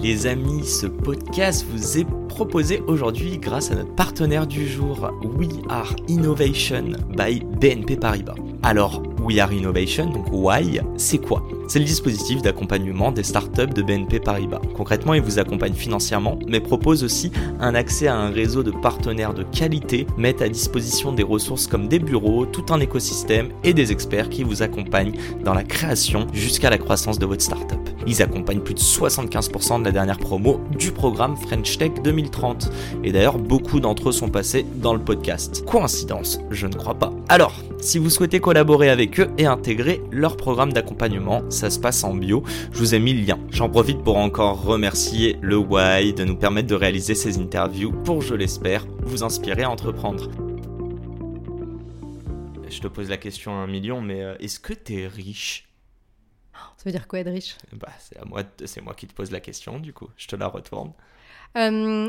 Les amis, ce podcast vous est proposé aujourd'hui grâce à notre partenaire du jour, We Are Innovation by BNP Paribas. Alors, We Are Innovation, donc Why, c'est quoi? C'est le dispositif d'accompagnement des startups de BNP Paribas. Concrètement, il vous accompagne financièrement, mais propose aussi un accès à un réseau de partenaires de qualité, met à disposition des ressources comme des bureaux, tout un écosystème et des experts qui vous accompagnent dans la création jusqu'à la croissance de votre startup. Ils accompagnent plus de 75% de la dernière promo du programme French Tech 2030. Et d'ailleurs, beaucoup d'entre eux sont passés dans le podcast. Coïncidence Je ne crois pas. Alors, si vous souhaitez collaborer avec eux et intégrer leur programme d'accompagnement, ça se passe en bio. Je vous ai mis le lien. J'en profite pour encore remercier le Why de nous permettre de réaliser ces interviews pour, je l'espère, vous inspirer à entreprendre. Je te pose la question à un million, mais euh, est-ce que tu es riche? Ça veut dire quoi être riche? Bah, c'est, à moi, c'est moi qui te pose la question, du coup. Je te la retourne. Euh,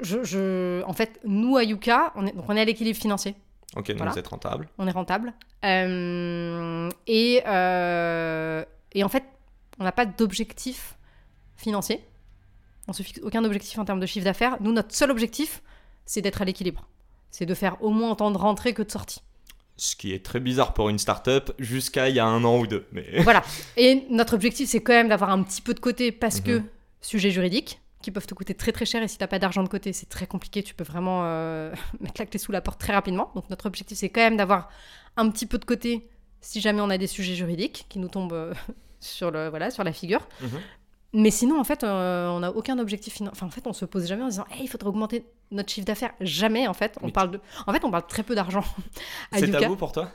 je, je, en fait, nous, à Yuka, on est, donc on est à l'équilibre financier. Ok, donc Voilà. vous êtes rentable. On est rentable. Euh, et, euh, et en fait, on n'a pas d'objectif financier. On se fixe aucun objectif en termes de chiffre d'affaires. Nous, notre seul objectif, c'est d'être à l'équilibre. C'est de faire au moins autant de rentrées que de sorties. Ce qui est très bizarre pour une start-up jusqu'à il y a un an ou deux. Mais... Voilà. Et notre objectif, c'est quand même d'avoir un petit peu de côté parce que Mhm. sujets juridiques qui peuvent te coûter très très cher et si t'as pas d'argent de côté, c'est très compliqué. Tu peux vraiment euh, mettre la clé sous la porte très rapidement. Donc notre objectif, c'est quand même d'avoir un petit peu de côté si jamais on a des sujets juridiques qui nous tombent euh, sur le voilà sur la figure. Mhm. Mais sinon, en fait, euh, on n'a aucun objectif. Enfin, en fait, on se pose jamais en disant, hey, il faudrait augmenter notre chiffre d'affaires. Jamais, en fait. On Mais parle de. En fait, on parle très peu d'argent. C'est tabou pour toi?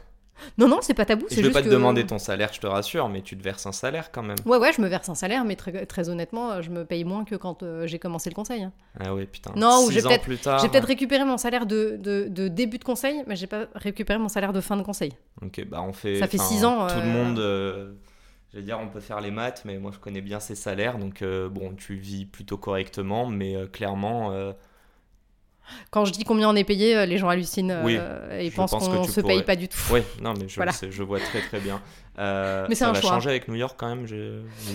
Non, non, c'est pas tabou. Je C'est vais juste pas te que- demander ton salaire, je te rassure, mais tu te verses un salaire quand même. Ouais, ouais, je me verse un salaire, mais très, très honnêtement, je me paye moins que quand euh, j'ai commencé le conseil. hein. Ah ouais, putain. Non, ou j'ai peut-être-. J'ai peut-être récupéré mon salaire de, de, de début de conseil, mais j'ai pas récupéré mon salaire de fin de conseil. Ok, bah on fait. Ça fait enfin, six ans, Tout le euh, monde. euh, Je vais dire, on peut faire les maths, mais moi je connais bien ces salaires, donc euh, bon, tu vis plutôt correctement, mais clairement, Quand je dis combien on est payé, euh, les gens hallucinent euh, Oui, et je pensent pense qu'on tu se pourrais. paye pas du tout. Oui, non, mais je, Voilà. sais, je vois très très bien. Euh, Mais c'est ça un va choix. changer avec New York quand même.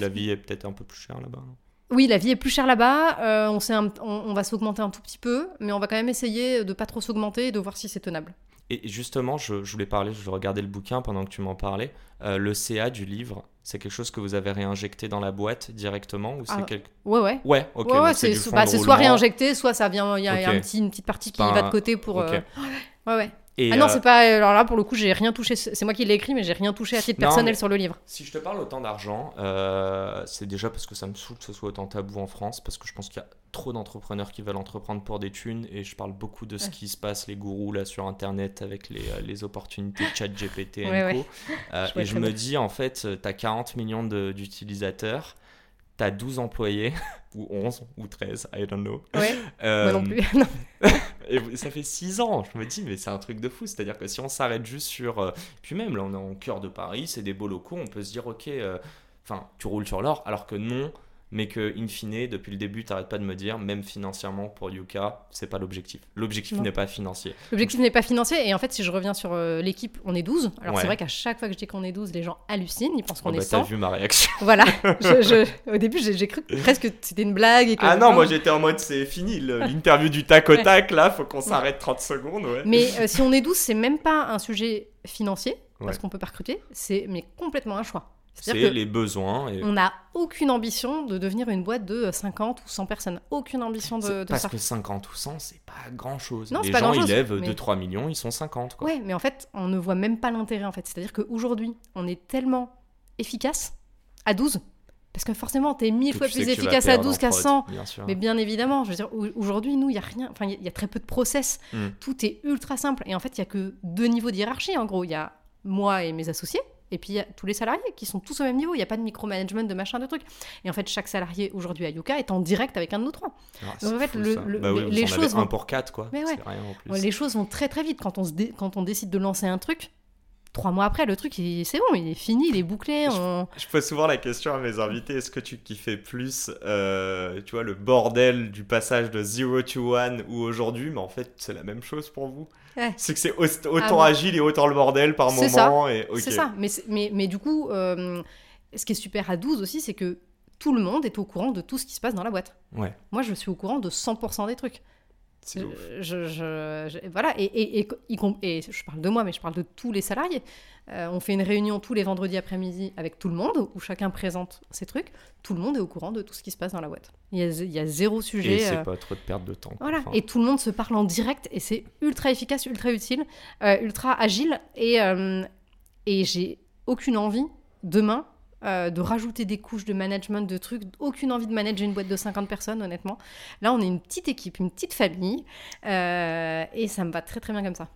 La vie est peut-être un peu plus chère là-bas. Oui, la vie est plus chère là-bas. euh, on, un- on, on va s'augmenter un tout petit peu, mais on va quand même essayer de pas trop s'augmenter et de voir si c'est tenable. Et justement, je, je voulais parler, je regardais le bouquin pendant que tu m'en parlais. Euh, le CA du livre, c'est quelque chose que vous avez réinjecté dans la boîte directement ou c'est Ah, quelque... Ouais, ouais. Ouais, ok. ouais, c'est so- bah, c'est soit réinjecté, soit ça vient. Il y a, y un petit, une petite partie qui va de côté pour. euh, Ouais, ouais. Et, ah non, euh, c'est pas. Alors là, pour le coup, j'ai rien touché. C'est moi qui l'ai écrit, mais j'ai rien touché à titre Non, personnel sur le livre. Si je te parle autant d'argent, euh, c'est déjà parce que ça me saoule que ce soit autant tabou en France, parce que je pense qu'il y a trop d'entrepreneurs qui veulent entreprendre pour des thunes, et je parle beaucoup de ce qui se passe, les gourous là sur Internet, avec les, euh, les opportunités chat GPT et Ouais. Euh, Je et je me bien. dis, en fait, tu as 40 millions d'utilisateurs, tu as 12 employés, ou 11, ou 13, I don't know. Ouais, Euh, moi non plus. Et ça fait 6 ans, je me dis, mais c'est un truc de fou. C'est-à-dire que si on s'arrête juste sur. euh, Puis même, là, on est en cœur de Paris, c'est des beaux locaux, on peut se dire, ok, euh, enfin, tu roules sur l'or, alors que non, mais que, in fine, depuis le début, t'arrêtes pas de me dire, même financièrement pour Yuka, c'est pas l'objectif. L'objectif n'est pas financier. L'objectif n'est pas financier. Et en fait, si je reviens sur euh, l'équipe, on est 12. Alors Ouais. c'est vrai qu'à chaque fois que je dis qu'on est 12, les gens hallucinent. Ils pensent qu'on Oh, est bah, t'as 100. vu ma réaction. Voilà. Je- je- Au début, j'ai cru que presque que c'était une blague. Et que, Ah non, moi j'étais en mode, c'est fini, l'interview du tac au tac, là, faut qu'on s'arrête 30 secondes, ouais. Mais euh, si on est 12, c'est même pas un sujet financier, parce qu'on peut pas recruter. C'est mais complètement un choix. C'est les besoins. Et... on n'a aucune ambition de devenir une boîte de 50 ou 100 personnes. Aucune ambition de, de Parce ça. que 50 ou 100, c'est pas grand chose. Non, les pas gens, grand-chose, ils lèvent mais- 2-3 millions, ils sont 50, quoi. Ouais, mais en fait, on ne voit même pas l'intérêt en fait. C'est-à-dire qu'aujourd'hui, on est tellement efficace à 12, parce que forcément, t'es mille fois plus efficace à perdre 12 en qu'à prod, 100. Bien sûr. Mais bien évidemment, je veux dire, au- aujourd'hui, nous, il y a rien, enfin, il y a- il y, a très peu de process. Mm. Tout est ultra simple. Et en fait, il y a que deux niveaux de hiérarchie, en gros. Il y a moi et mes associés, et puis il y a tous les salariés qui sont tous au même niveau. Il n'y a pas de micromanagement, de machin, de trucs. Et en fait, chaque salarié aujourd'hui à Yuka est en direct avec un de nous trois. Ah, Donc, en fait, fou, le- Bah oui, les- choses un vont- pour quatre, quoi. Mais ouais. Rien en plus. Les choses vont très très vite quand on, se dé- quand on décide de lancer un truc. Trois mois après, le truc, c'est bon, il est fini, il est bouclé. on- Je pose souvent la question à mes invités est-ce que tu kiffais plus, euh, tu vois, le bordel du passage de 0 to 1 ou aujourd'hui Mais en fait, c'est la même chose pour vous. Ouais. C'est que c'est au- autant bon agile et autant le bordel par moment. Et. C'est ça. Mais, c'est- mais, mais du coup, euh, ce qui est super à 12 aussi, c'est que tout le monde est au courant de tout ce qui se passe dans la boîte. Ouais, Moi, je suis au courant de 100% des trucs. C'est ouf. Je, je- je- voilà, et, et, et, et je parle de moi, mais je parle de tous les salariés. Euh, on fait une réunion tous les vendredis après-midi avec tout le monde, où chacun présente ses trucs. Tout le monde est au courant de tout ce qui se passe dans la boîte. Il y a, il y a zéro Et sujet. c'est euh, pas trop de perte de temps. voilà, Enfin, et tout le monde se parle en direct, et c'est ultra efficace, ultra utile, euh, ultra agile, et, et j'ai aucune envie, demain, euh, de rajouter des couches de management, de trucs, aucune envie de manager une boîte de 50 personnes, honnêtement. Là, on est une petite équipe, une petite famille, euh, et ça me va très très bien comme ça.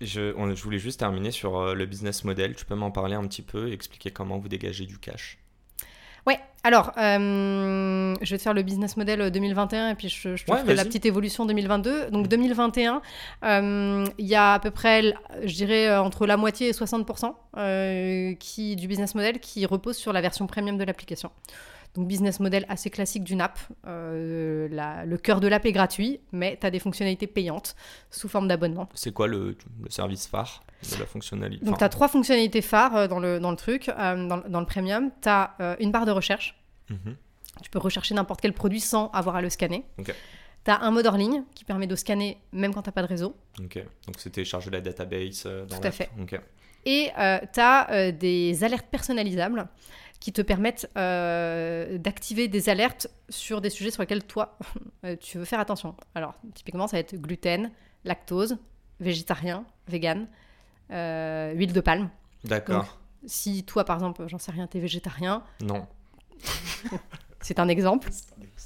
je, voulais juste terminer sur euh, le business model. Tu peux m'en parler un petit peu, expliquer comment vous dégagez du cash? Ouais, alors, euh, je vais te faire le business model 2021 et puis je, je te Ouais, ferai la petite évolution 2022. Donc 2021, euh, il y a à peu près, je dirais, euh, entre la moitié et 60% euh, qui, du business model qui repose sur la version premium de l'application. Donc business model assez classique d'une app. Euh, la- le cœur de l'app est gratuit, mais tu as des fonctionnalités payantes sous forme d'abonnement. C'est quoi le, le service phare de la fonctionnalité Donc, tu as trois fonctionnalités phares euh, dans le, dans le truc, euh, dans, le- dans le premium. Tu as une barre de recherche. Mhm. Tu peux rechercher n'importe quel produit sans avoir à le scanner. Ok. Tu as un mode hors ligne qui permet de scanner même quand tu n'as pas de réseau. Ok, donc c'était charger la database dans Tout à fait. Et tu as des alertes personnalisables qui te permettent euh, d'activer des alertes sur des sujets sur lesquels toi, euh, tu veux faire attention. Alors, typiquement, ça va être gluten, lactose, végétarien, vegan, euh, huile de palme. D'accord. Si toi, par exemple, j'en sais rien, t'es végétarien, Non. c'est un exemple.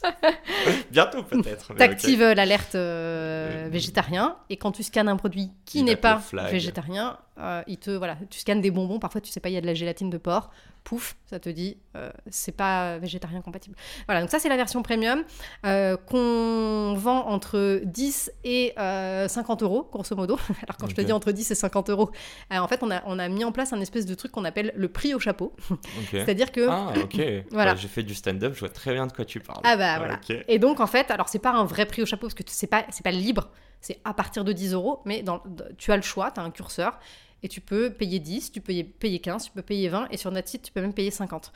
Bientôt peut-être. mais ok. T'actives l'alerte euh, Euh, végétarien et quand tu scannes un produit qui n'est pas végétarien, euh, il te voilà, tu scannes des bonbons. Parfois, tu sais pas, il y a de la gélatine de porc. Pouf, ça te dit euh, c'est pas végétarien compatible. Voilà, donc ça c'est la version premium euh, qu'on vend entre 10 et euh, 50 euros grosso modo. Alors quand je te dis entre 10 et 50 euros, euh, en fait on a on a mis en place un espèce de truc qu'on appelle le prix au chapeau. C'est-à-dire que Ah, ok. Voilà. J'ai fait du stand-up, je vois très bien de quoi tu parles. Ah bah Voilà. ok. Et donc en fait, alors c'est pas un vrai prix au chapeau parce que c'est pas c'est pas libre, c'est à partir de 10 euros, mais dans, tu as le choix, tu as un curseur et tu peux payer 10, tu peux payer 15, tu peux payer 20 et sur notre site tu peux même payer 50.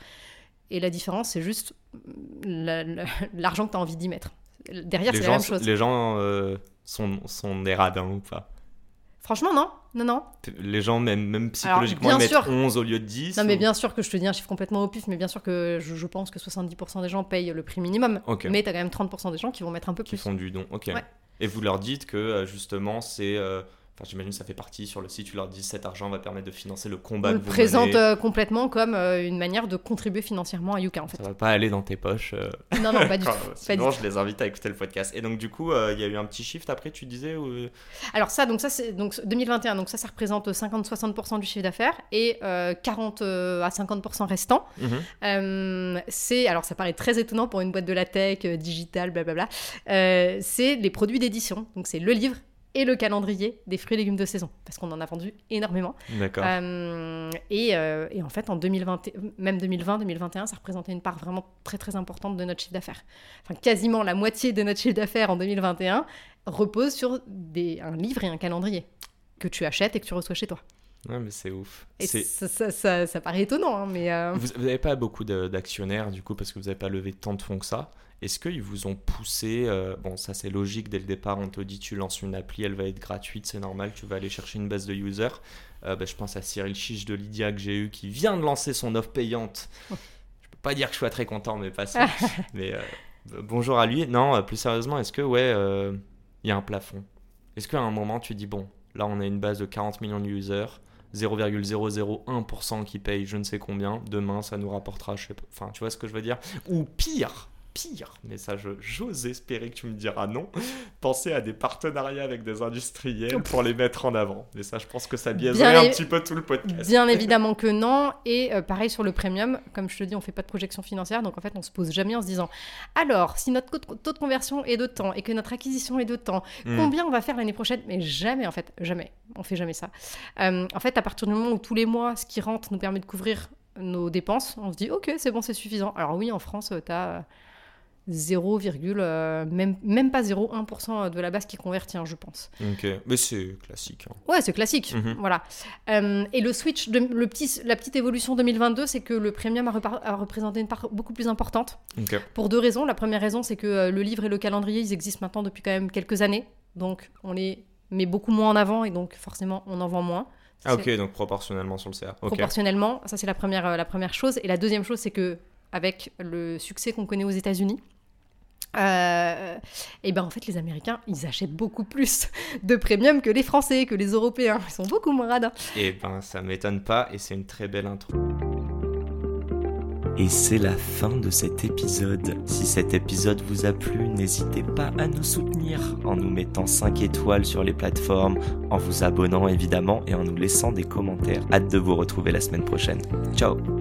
Et la différence c'est juste la- la- l'argent que tu as envie d'y mettre. Derrière c'est la même chose. les gens euh, sont, sont des radins ou pas? Franchement non, non non. Les gens, même, même psychologiquement, bien ils mettent sûr. 11 au lieu de 10 Non mais bien sûr que je te dis un chiffre complètement au pif, mais bien sûr que je, je pense que 70% des gens payent le prix minimum. Ok. Mais tu as quand même 30% des gens qui vont mettre un peu qui plus. font du don. Ok. Ouais. Et vous leur dites que euh, justement, c'est. euh, Enfin, j'imagine que ça fait partie sur le site, tu leur dis cet argent va permettre de financer le combat On que le vous présente menez. euh, complètement comme euh, une manière de contribuer financièrement à Yuka en fait. Ça va pas aller dans tes poches. euh, Non, non, pas du tout. enfin, pas du Sinon, tout. je les invite à écouter le podcast. Et donc, du coup, euh, il y a eu un petit shift après, tu disais ou... Alors ça, donc ça c'est donc 2021, donc ça, ça représente 50-60% du chiffre d'affaires et euh, 40 euh, à 50% restant. Mhm. Euh, c'est alors ça paraît très étonnant pour une boîte de la tech, euh, digital, blablabla. Euh, c'est les produits d'édition. Donc c'est le livre et le calendrier des fruits et légumes de saison parce qu'on en a vendu énormément. D'accord. Euh, et, euh, et en fait, en 2020, et- même 2020-2021, ça représentait une part vraiment très très importante de notre chiffre d'affaires. Enfin, quasiment la moitié de notre chiffre d'affaires en 2021 repose sur des, un livre et un calendrier que tu achètes et que tu reçois chez toi. Ouais, mais c'est ouf. Et ça, ça, ça- ça paraît étonnant, hein, mais euh, Vous n'avez pas beaucoup d'actionnaires, du coup, parce que vous n'avez pas levé tant de fonds que ça. Est-ce qu'ils vous ont poussé euh, Bon, ça c'est logique, dès le départ, on te dit tu lances une appli, elle va être gratuite, c'est normal, tu vas aller chercher une base de users. Euh, bah, je pense à Cyril Chiche de Lydia que j'ai eu, qui vient de lancer son offre payante. Je peux pas dire que je sois très content, mais pas ça. mais bonjour à lui. Non, plus sérieusement, est-ce que, ouais, il y a un plafond? Est-ce qu'à un moment, tu dis, bon, là on a une base de 40 millions de users, 0,001% qui paye je ne sais combien, demain ça nous rapportera, je sais pas, enfin tu vois ce que je veux dire? Ou pire, pire, mais ça, j'ose espérer que tu me diras non, penser à des partenariats avec des industriels pour les mettre en avant. Mais ça, je pense que ça biaiserait un petit peu tout le podcast. Bien évidemment que non. Et euh, pareil sur le premium, comme je te dis, on fait pas de projection financière, donc en fait, on se pose jamais en se disant alors, si notre taux de conversion est de temps et que notre acquisition est de temps, hmm. combien on va faire l'année prochaine? Mais jamais, en fait, jamais. On fait jamais ça. Euh, en fait, à partir du moment où tous les mois, ce qui rentre nous permet de couvrir nos dépenses, on se dit ok, c'est bon, c'est suffisant. Alors oui, en France, tu as 0, euh, même, même pas 0,1% de la base qui convertit, hein, je pense. Ok, mais c'est classique. Hein. Ouais, c'est classique, mhm. voilà. Euh, et le switch, de, le petit, la petite évolution 2022, c'est que le premium a, représenté une part beaucoup plus importante. Pour deux raisons. La première raison, c'est que euh, le livre et le calendrier, ils existent maintenant depuis quand même quelques années. Donc, on les met beaucoup moins en avant et donc forcément, on en vend moins. Ah ok, donc proportionnellement sur le CA. Proportionnellement, ça c'est la première, la première chose. Et la deuxième chose, c'est que avec le succès qu'on connaît aux États-Unis, euh, et ben en fait les Américains ils achètent beaucoup plus de premium que les Français, que les Européens. Ils sont beaucoup moins radins. Et ben ça m'étonne pas et c'est une très belle intro. Et c'est la fin de cet épisode. Si cet épisode vous a plu, n'hésitez pas à nous soutenir en nous mettant 5 étoiles sur les plateformes, en vous abonnant évidemment et en nous laissant des commentaires. Hâte de vous retrouver la semaine prochaine. Ciao